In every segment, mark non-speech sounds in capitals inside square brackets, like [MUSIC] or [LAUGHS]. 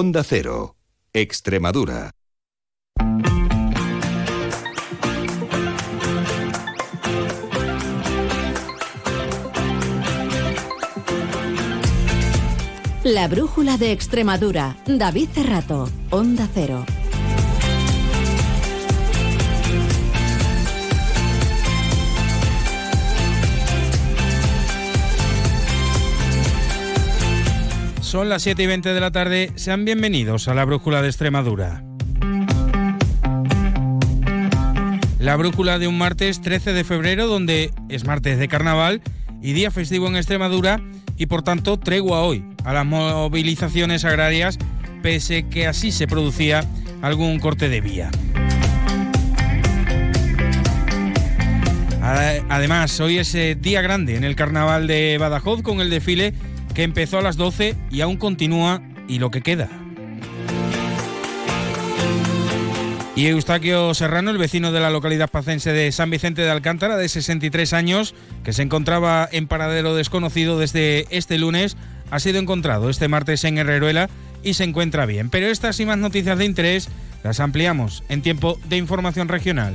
Onda Cero, Extremadura. La brújula de Extremadura. David Cerrato, Onda Cero. Son las 7 y 20 de la tarde. Sean bienvenidos a la Brújula de Extremadura. La brújula de un martes 13 de febrero, donde es martes de carnaval y día festivo en Extremadura y por tanto tregua hoy a las movilizaciones agrarias, pese que así se producía algún corte de vía. Además, hoy es eh, día grande en el carnaval de Badajoz con el desfile que empezó a las 12 y aún continúa y lo que queda. Y Eustaquio Serrano, el vecino de la localidad pacense de San Vicente de Alcántara, de 63 años, que se encontraba en paradero desconocido desde este lunes, ha sido encontrado este martes en Herreruela y se encuentra bien. Pero estas y más noticias de interés las ampliamos en tiempo de información regional.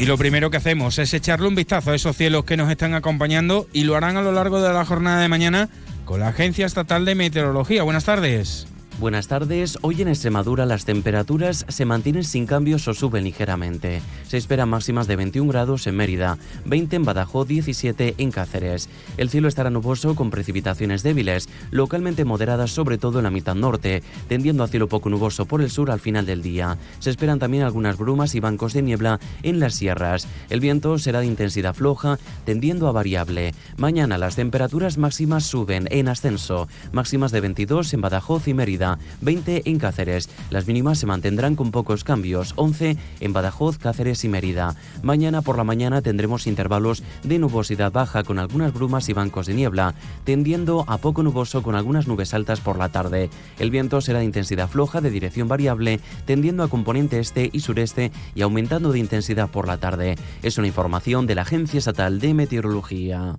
Y lo primero que hacemos es echarle un vistazo a esos cielos que nos están acompañando y lo harán a lo largo de la jornada de mañana con la Agencia Estatal de Meteorología. Buenas tardes. Buenas tardes. Hoy en Extremadura las temperaturas se mantienen sin cambios o suben ligeramente. Se esperan máximas de 21 grados en Mérida, 20 en Badajoz, 17 en Cáceres. El cielo estará nuboso con precipitaciones débiles, localmente moderadas sobre todo en la mitad norte, tendiendo a cielo poco nuboso por el sur al final del día. Se esperan también algunas brumas y bancos de niebla en las sierras. El viento será de intensidad floja, tendiendo a variable. Mañana las temperaturas máximas suben en ascenso, máximas de 22 en Badajoz y Mérida 20 en Cáceres. Las mínimas se mantendrán con pocos cambios, 11 en Badajoz, Cáceres y Mérida. Mañana por la mañana tendremos intervalos de nubosidad baja con algunas brumas y bancos de niebla, tendiendo a poco nuboso con algunas nubes altas por la tarde. El viento será de intensidad floja de dirección variable, tendiendo a componente este y sureste y aumentando de intensidad por la tarde. Es una información de la Agencia Estatal de Meteorología.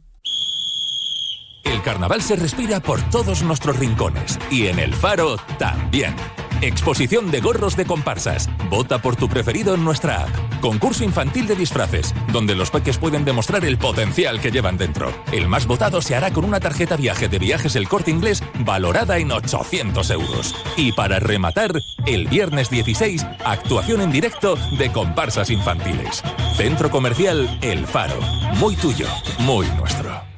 Carnaval se respira por todos nuestros rincones y en el faro también. Exposición de gorros de comparsas. Vota por tu preferido en nuestra app. Concurso infantil de disfraces, donde los peques pueden demostrar el potencial que llevan dentro. El más votado se hará con una tarjeta viaje de viajes El Corte Inglés valorada en 800 euros. Y para rematar, el viernes 16, actuación en directo de comparsas infantiles. Centro Comercial El Faro. Muy tuyo, muy nuestro.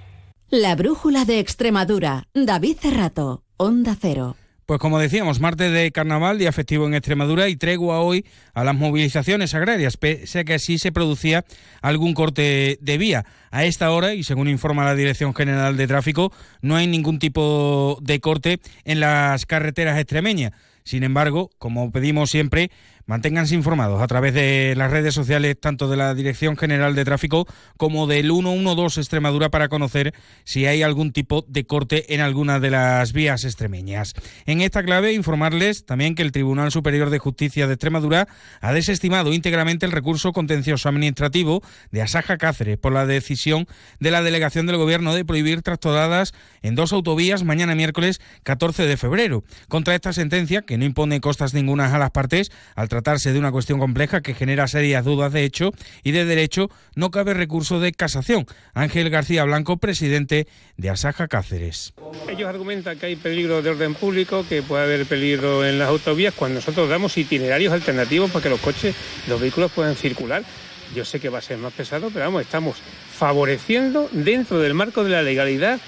La brújula de Extremadura. David Cerrato, Onda Cero. Pues como decíamos, martes de carnaval, día festivo en Extremadura y tregua hoy a las movilizaciones agrarias, pese a que así se producía algún corte de vía. A esta hora, y según informa la Dirección General de Tráfico, no hay ningún tipo de corte en las carreteras extremeñas. Sin embargo, como pedimos siempre, Manténganse informados a través de las redes sociales tanto de la Dirección General de Tráfico como del 112 Extremadura para conocer si hay algún tipo de corte en alguna de las vías extremeñas. En esta clave informarles también que el Tribunal Superior de Justicia de Extremadura ha desestimado íntegramente el recurso contencioso administrativo de Asaja Cáceres por la decisión de la delegación del Gobierno de prohibir tractoradas en dos autovías mañana miércoles 14 de febrero. Contra esta sentencia, que no impone costas ninguna a las partes, al tratarse de una cuestión compleja que genera serias dudas de hecho y de derecho, no cabe recurso de casación. Ángel García Blanco, presidente de Asaja Cáceres. Ellos argumentan que hay peligro de orden público, que puede haber peligro en las autovías, cuando nosotros damos itinerarios alternativos para que los coches, los vehículos puedan circular. Yo sé que va a ser más pesado, pero vamos, estamos favoreciendo dentro del marco de la legalidad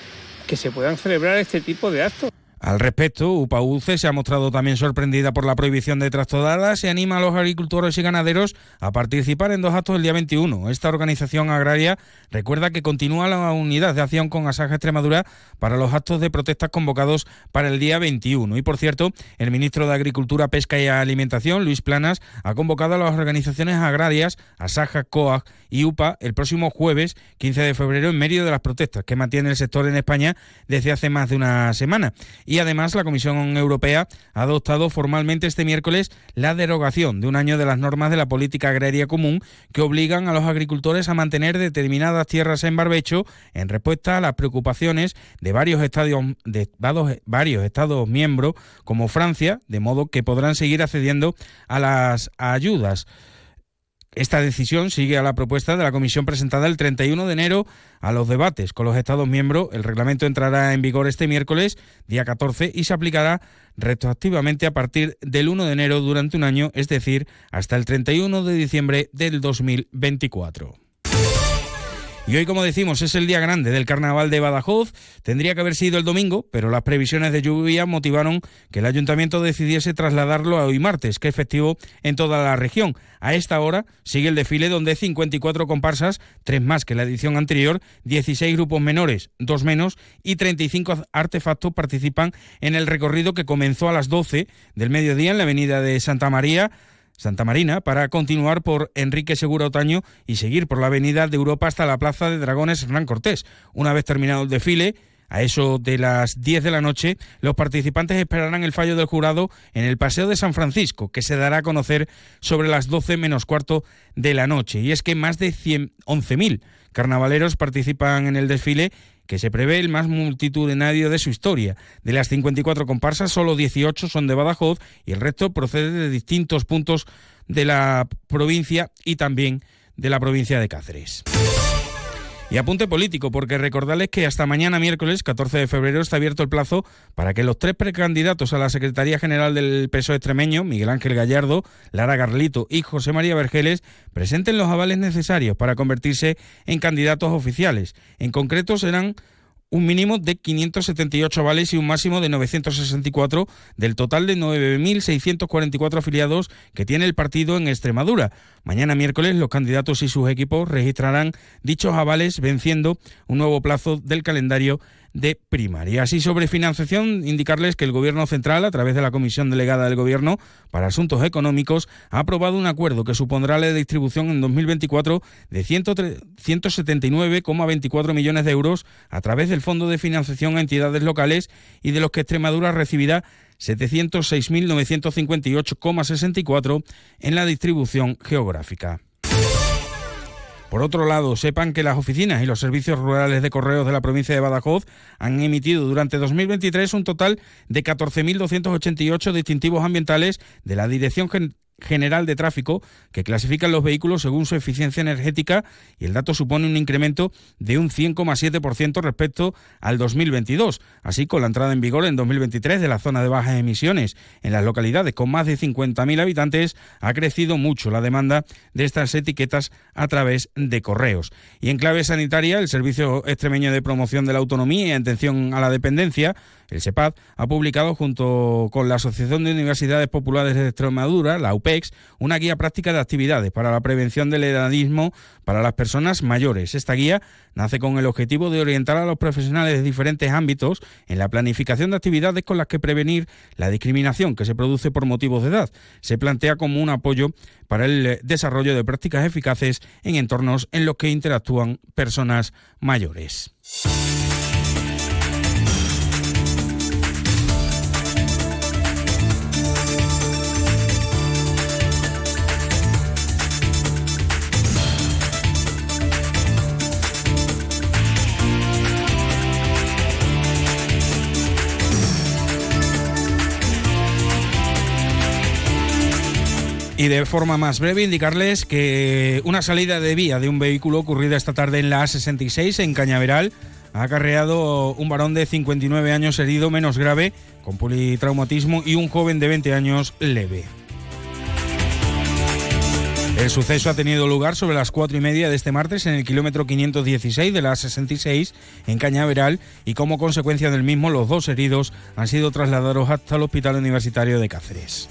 que se puedan celebrar este tipo de actos. Al respecto, UPAUCE se ha mostrado también sorprendida por la prohibición de trastodadas y anima a los agricultores y ganaderos a participar en dos actos el día 21. Esta organización agraria recuerda que continúa la unidad de acción con Asaja Extremadura para los actos de protestas convocados para el día 21. Y por cierto, el ministro de Agricultura, Pesca y Alimentación, Luis Planas, ha convocado a las organizaciones agrarias, Asaja, COAG y UPA, el próximo jueves 15 de febrero en medio de las protestas que mantiene el sector en España desde hace más de una semana. Y además la Comisión Europea ha adoptado formalmente este miércoles la derogación de un año de las normas de la política agraria común que obligan a los agricultores a mantener determinadas tierras en barbecho en respuesta a las preocupaciones de varios, de varios Estados miembros como Francia, de modo que podrán seguir accediendo a las ayudas. Esta decisión sigue a la propuesta de la Comisión presentada el 31 de enero a los debates con los Estados miembros. El reglamento entrará en vigor este miércoles, día 14, y se aplicará retroactivamente a partir del 1 de enero durante un año, es decir, hasta el 31 de diciembre del 2024. Y hoy, como decimos, es el día grande del carnaval de Badajoz. Tendría que haber sido el domingo, pero las previsiones de lluvia motivaron que el ayuntamiento decidiese trasladarlo a hoy martes, que es festivo en toda la región. A esta hora sigue el desfile donde 54 comparsas, tres más que la edición anterior, 16 grupos menores, dos menos y 35 artefactos participan en el recorrido que comenzó a las 12 del mediodía en la avenida de Santa María Santa Marina para continuar por Enrique Segura Otaño y seguir por la Avenida de Europa hasta la Plaza de Dragones Hernán Cortés. Una vez terminado el desfile, a eso de las 10 de la noche, los participantes esperarán el fallo del jurado en el Paseo de San Francisco, que se dará a conocer sobre las 12 menos cuarto de la noche. Y es que más de 11.000 carnavaleros participan en el desfile que se prevé el más multitudinario de su historia. De las 54 comparsas, solo 18 son de Badajoz y el resto procede de distintos puntos de la provincia y también de la provincia de Cáceres. Y apunte político, porque recordarles que hasta mañana miércoles 14 de febrero está abierto el plazo para que los tres precandidatos a la Secretaría General del PSOE extremeño, Miguel Ángel Gallardo, Lara Garlito y José María Vergeles, presenten los avales necesarios para convertirse en candidatos oficiales. En concreto serán un mínimo de 578 avales y un máximo de 964 del total de 9.644 afiliados que tiene el partido en Extremadura. Mañana miércoles los candidatos y sus equipos registrarán dichos avales venciendo un nuevo plazo del calendario de primaria. Así sobre financiación, indicarles que el Gobierno Central, a través de la Comisión Delegada del Gobierno para Asuntos Económicos, ha aprobado un acuerdo que supondrá la distribución en 2024 de 179,24 millones de euros a través del Fondo de Financiación a entidades locales y de los que Extremadura recibirá 706.958,64 en la distribución geográfica. Por otro lado, sepan que las oficinas y los servicios rurales de correos de la provincia de Badajoz han emitido durante 2023 un total de 14.288 distintivos ambientales de la Dirección General de Tráfico que clasifican los vehículos según su eficiencia energética y el dato supone un incremento de un 100,7% respecto al 2022. Así, con la entrada en vigor en 2023 de la zona de bajas emisiones en las localidades con más de 50.000 habitantes, ha crecido mucho la demanda de estas etiquetas a través de correos. Y en clave sanitaria, el Servicio Extremeño de Promoción de la Autonomía y Atención a la Dependencia el SEPAD ha publicado junto con la Asociación de Universidades Populares de Extremadura, la UPEX, una guía práctica de actividades para la prevención del edadismo para las personas mayores. Esta guía nace con el objetivo de orientar a los profesionales de diferentes ámbitos en la planificación de actividades con las que prevenir la discriminación que se produce por motivos de edad. Se plantea como un apoyo para el desarrollo de prácticas eficaces en entornos en los que interactúan personas mayores. Y de forma más breve indicarles que una salida de vía de un vehículo ocurrida esta tarde en la A66 en Cañaveral ha acarreado un varón de 59 años herido menos grave con politraumatismo y un joven de 20 años leve. El suceso ha tenido lugar sobre las cuatro y media de este martes en el kilómetro 516 de la A66 en Cañaveral y como consecuencia del mismo los dos heridos han sido trasladados hasta el Hospital Universitario de Cáceres.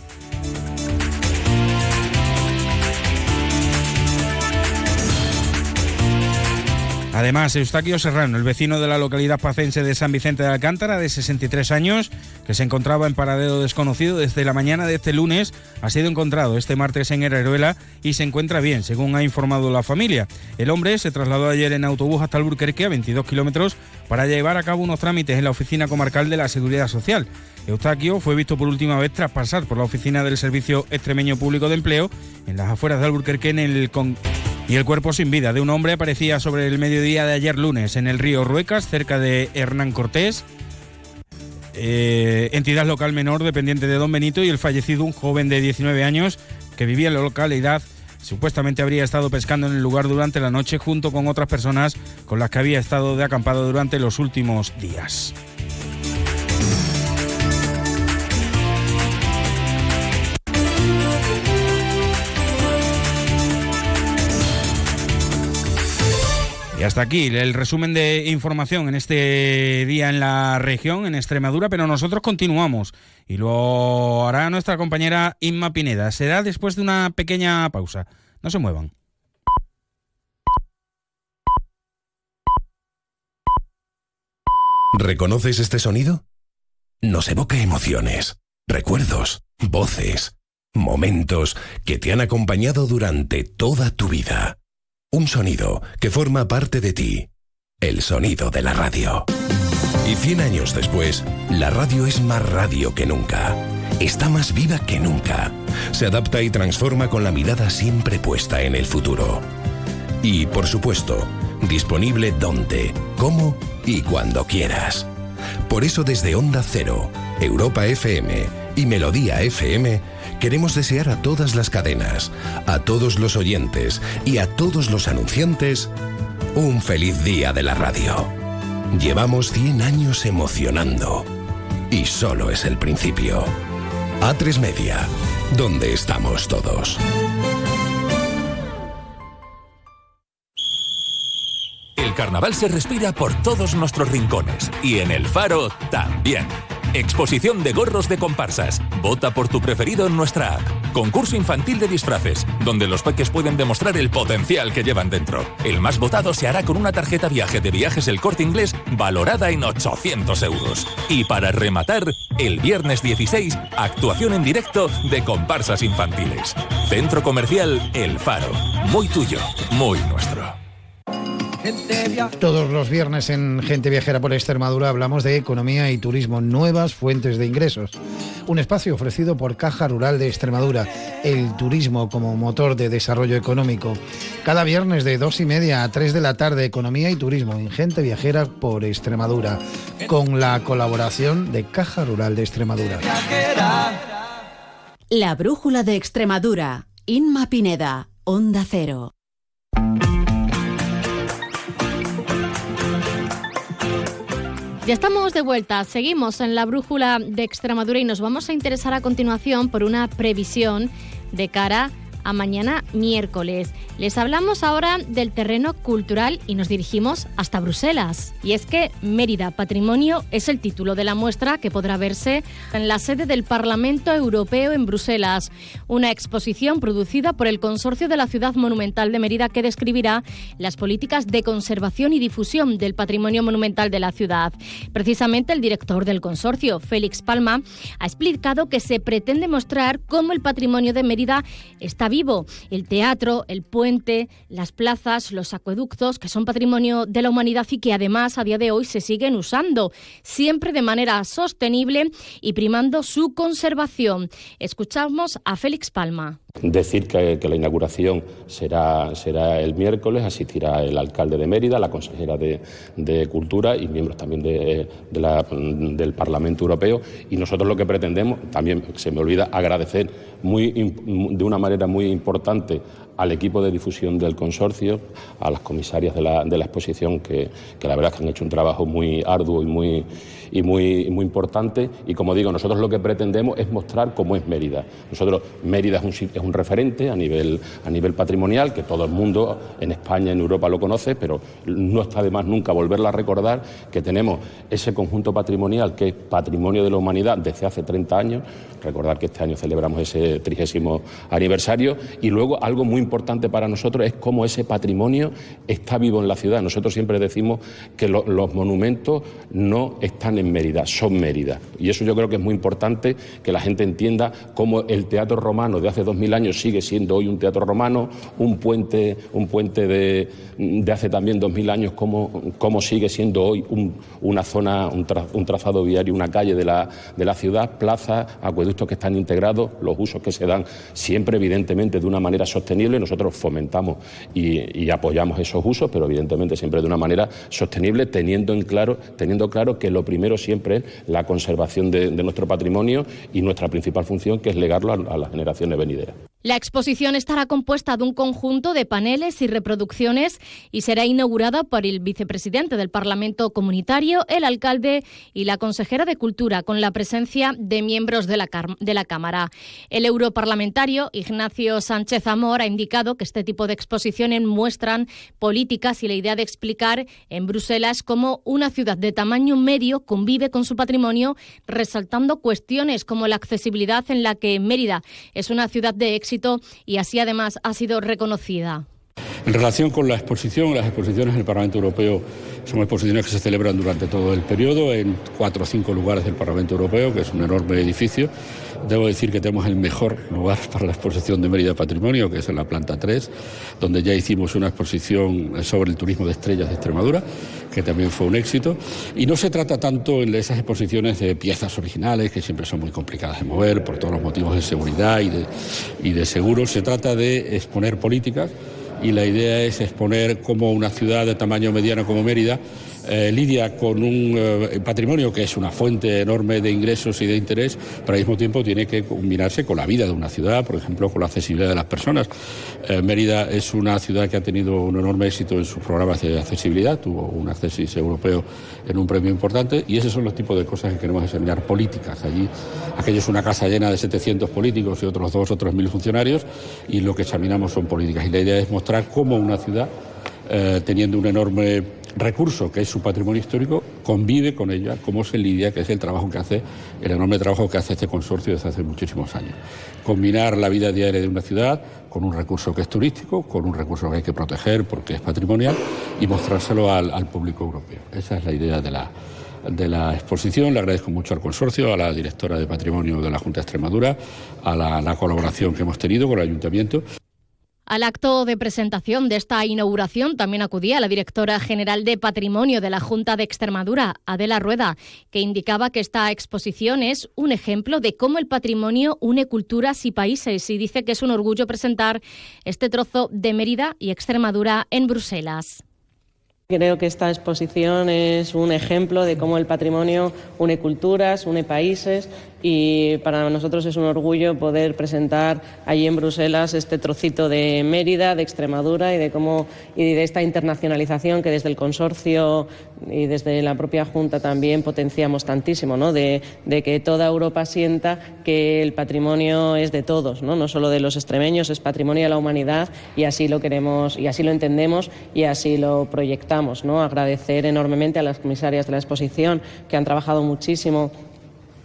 Además, Eustaquio Serrano, el vecino de la localidad pacense de San Vicente de Alcántara, de 63 años, que se encontraba en paradero desconocido desde la mañana de este lunes, ha sido encontrado este martes en Hereruela y se encuentra bien, según ha informado la familia. El hombre se trasladó ayer en autobús hasta Alburquerque, a 22 kilómetros, para llevar a cabo unos trámites en la oficina comarcal de la Seguridad Social. Eustaquio fue visto por última vez tras pasar por la oficina del Servicio Extremeño Público de Empleo en las afueras de Alburquerque en el y el cuerpo sin vida de un hombre aparecía sobre el mediodía de ayer lunes en el río Ruecas, cerca de Hernán Cortés, eh, entidad local menor dependiente de Don Benito, y el fallecido, un joven de 19 años que vivía en la localidad. Supuestamente habría estado pescando en el lugar durante la noche junto con otras personas con las que había estado de acampado durante los últimos días. Hasta aquí el resumen de información en este día en la región, en Extremadura, pero nosotros continuamos y lo hará nuestra compañera Inma Pineda. Será después de una pequeña pausa. No se muevan. ¿Reconoces este sonido? Nos evoca emociones, recuerdos, voces, momentos que te han acompañado durante toda tu vida. Un sonido que forma parte de ti. El sonido de la radio. Y 100 años después, la radio es más radio que nunca. Está más viva que nunca. Se adapta y transforma con la mirada siempre puesta en el futuro. Y, por supuesto, disponible donde, cómo y cuando quieras. Por eso desde Onda Cero, Europa FM y Melodía FM, queremos desear a todas las cadenas, a todos los oyentes y a todos los anunciantes un feliz día de la radio. Llevamos 100 años emocionando y solo es el principio. A3 Media, donde estamos todos. El carnaval se respira por todos nuestros rincones y en el faro también. Exposición de gorros de comparsas. Vota por tu preferido en nuestra app. Concurso infantil de disfraces, donde los peques pueden demostrar el potencial que llevan dentro. El más votado se hará con una tarjeta viaje de viajes El Corte Inglés valorada en 800 euros. Y para rematar, el viernes 16, actuación en directo de comparsas infantiles. Centro Comercial El Faro. Muy tuyo, muy nuestro. Todos los viernes en Gente Viajera por Extremadura hablamos de economía y turismo, nuevas fuentes de ingresos. Un espacio ofrecido por Caja Rural de Extremadura, el turismo como motor de desarrollo económico. Cada viernes de dos y media a tres de la tarde, economía y turismo en Gente Viajera por Extremadura, con la colaboración de Caja Rural de Extremadura. La Brújula de Extremadura, Inma Pineda, Onda Cero. Ya estamos de vuelta, seguimos en la brújula de Extremadura y nos vamos a interesar a continuación por una previsión de cara a mañana miércoles. Les hablamos ahora del terreno cultural y nos dirigimos hasta Bruselas. Y es que Mérida Patrimonio es el título de la muestra que podrá verse en la sede del Parlamento Europeo en Bruselas. Una exposición producida por el Consorcio de la Ciudad Monumental de Mérida que describirá las políticas de conservación y difusión del patrimonio monumental de la ciudad. Precisamente el director del consorcio, Félix Palma, ha explicado que se pretende mostrar cómo el patrimonio de Mérida está vivo. El teatro, el puente, las plazas, los acueductos, que son patrimonio de la humanidad y que además a día de hoy se siguen usando, siempre de manera sostenible y primando su conservación. Escuchamos a Félix Palma. Decir que, la inauguración será, será el miércoles, asistirá el alcalde de Mérida, la consejera de, Cultura y miembros también de, del Parlamento Europeo. Y nosotros lo que pretendemos, también se me olvida agradecer muy, de una manera muy importante al equipo de difusión del consorcio, a las comisarias de la, de la exposición, que, que, la verdad es que han hecho un trabajo muy arduo y muy, y muy, muy importante. Y como digo, nosotros lo que pretendemos es mostrar cómo es Mérida. Nosotros, Mérida es un, es un referente a nivel, a nivel patrimonial, que todo el mundo en España, en Europa lo conoce, pero no está de más nunca volverla a recordar que tenemos ese conjunto patrimonial que es patrimonio de la humanidad desde hace 30 años. Recordar que este año celebramos ese trigésimo aniversario y luego algo muy importante para nosotros es cómo ese patrimonio está vivo en la ciudad. Nosotros siempre decimos que los monumentos no están en Mérida, son Mérida. Y eso yo creo que es muy importante que la gente entienda cómo el teatro romano de hace dos mil años sigue siendo hoy un teatro romano, un puente, un puente de, hace también dos mil años, cómo, sigue siendo hoy una zona, un, trazado viario, una calle de la, de la ciudad, plazas, acueductos que están integrados, los usos que se dan siempre, evidentemente, de una manera sostenible. Nosotros fomentamos y, apoyamos esos usos, pero evidentemente siempre de una manera sostenible, teniendo, en claro, teniendo claro que lo primero siempre es la conservación de, nuestro patrimonio y nuestra principal función, que es legarlo a las generaciones venideras. La exposición estará compuesta de un conjunto de paneles y reproducciones y será inaugurada por el vicepresidente del Parlamento Comunitario, el alcalde y la consejera de Cultura, con la presencia de miembros de la, de la Cámara. El europarlamentario Ignacio Sánchez Amor ha indicado que este tipo de exposiciones muestran políticas y la idea de explicar en Bruselas cómo una ciudad de tamaño medio convive con su patrimonio, resaltando cuestiones como la accesibilidad en la que Mérida es una ciudad de éxito y así además ha sido reconocida. En relación con la exposición, las exposiciones en el Parlamento Europeo son exposiciones que se celebran durante todo el periodo en cuatro o cinco lugares del Parlamento Europeo, que es un enorme edificio. Debo decir que tenemos el mejor lugar [LAUGHS] para la exposición de Mérida Patrimonio, que es en la planta 3, donde ya hicimos una exposición sobre el turismo de estrellas de Extremadura, que también fue un éxito. Y no se trata tanto en esas exposiciones de piezas originales, que siempre son muy complicadas de mover por todos los motivos de seguridad y de, y de seguro, se trata de exponer políticas y la idea es exponer cómo una ciudad de tamaño mediano como Mérida eh, lidia con un eh, patrimonio que es una fuente enorme de ingresos y de interés, pero al mismo tiempo tiene que combinarse con la vida de una ciudad, por ejemplo, con la accesibilidad de las personas. Eh, Mérida es una ciudad que ha tenido un enorme éxito en sus programas de accesibilidad, tuvo un acceso europeo en un premio importante y esos son los tipos de cosas que queremos enseñar políticas. Allí, aquello es una casa llena de 700 políticos y otros dos o tres mil funcionarios y lo que examinamos son políticas. Y la idea es mostrar cómo una ciudad, teniendo un enorme recurso que es su patrimonio histórico convive con ella, cómo se lidia, que es el trabajo que hace, el enorme trabajo que hace este consorcio desde hace muchísimos años. Combinar la vida diaria de una ciudad con un recurso que es turístico, con un recurso que hay que proteger porque es patrimonial y mostrárselo al, público europeo. Esa es la idea de la, de la exposición. Le agradezco mucho al consorcio, a la directora de Patrimonio de la Junta de Extremadura, a la colaboración que hemos tenido con el Ayuntamiento. Al acto de presentación de esta inauguración también acudía la directora general de Patrimonio de la Junta de Extremadura, Adela Rueda, que indicaba que esta exposición es un ejemplo de cómo el patrimonio une culturas y países y dice que es un orgullo presentar este trozo de Mérida y Extremadura en Bruselas. Creo que esta exposición es un ejemplo de cómo el patrimonio une culturas, une países y para nosotros es un orgullo poder presentar allí en Bruselas este trocito de Mérida, de Extremadura y de cómo y de esta internacionalización que desde el consorcio y desde la propia Junta también potenciamos tantísimo, ¿no? de, que toda Europa sienta que el patrimonio es de todos, ¿no? no solo de los extremeños, es patrimonio de la humanidad y así lo queremos y así lo entendemos y así lo proyectamos. ¿no? Agradecer enormemente a las comisarias de la exposición que han trabajado muchísimo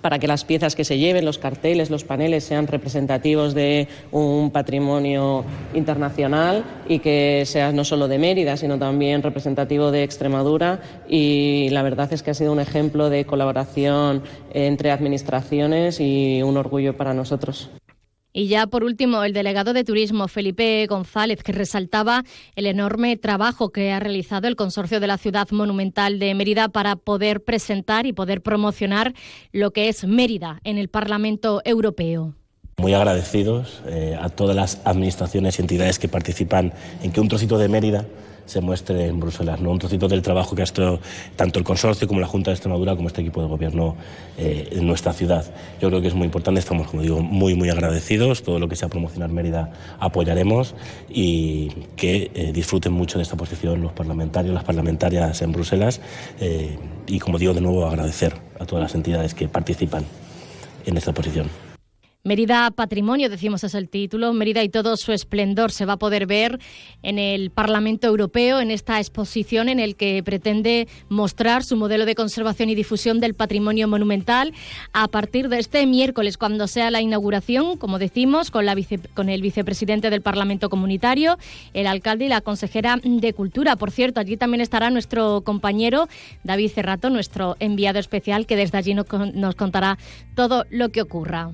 para que las piezas que se lleven, los carteles, los paneles sean representativos de un patrimonio internacional y que sea no solo de Mérida, sino también representativo de Extremadura. Y la verdad es que ha sido un ejemplo de colaboración entre administraciones y un orgullo para nosotros. Y ya por último, el delegado de Turismo, Felipe González, que resaltaba el enorme trabajo que ha realizado el Consorcio de la Ciudad Monumental de Mérida para poder presentar y poder promocionar lo que es Mérida en el Parlamento Europeo. Muy agradecidos eh, a todas las administraciones y entidades que participan en que un trocito de Mérida se muestre en Bruselas, ¿no? un trocito del trabajo que ha hecho tanto el consorcio como la Junta de Extremadura como este equipo de gobierno eh, en nuestra ciudad. Yo creo que es muy importante, estamos, como digo, muy, muy agradecidos, todo lo que sea promocionar Mérida apoyaremos y que eh, disfruten mucho de esta posición los parlamentarios, las parlamentarias en Bruselas eh, y, como digo, de nuevo agradecer a todas las entidades que participan en esta posición. Mérida Patrimonio, decimos es el título. Mérida y todo su esplendor se va a poder ver en el Parlamento Europeo, en esta exposición en el que pretende mostrar su modelo de conservación y difusión del patrimonio monumental a partir de este miércoles, cuando sea la inauguración, como decimos, con, la con el vicepresidente del Parlamento Comunitario, el alcalde y la consejera de Cultura. Por cierto, allí también estará nuestro compañero David Cerrato, nuestro enviado especial, que desde allí nos contará todo lo que ocurra.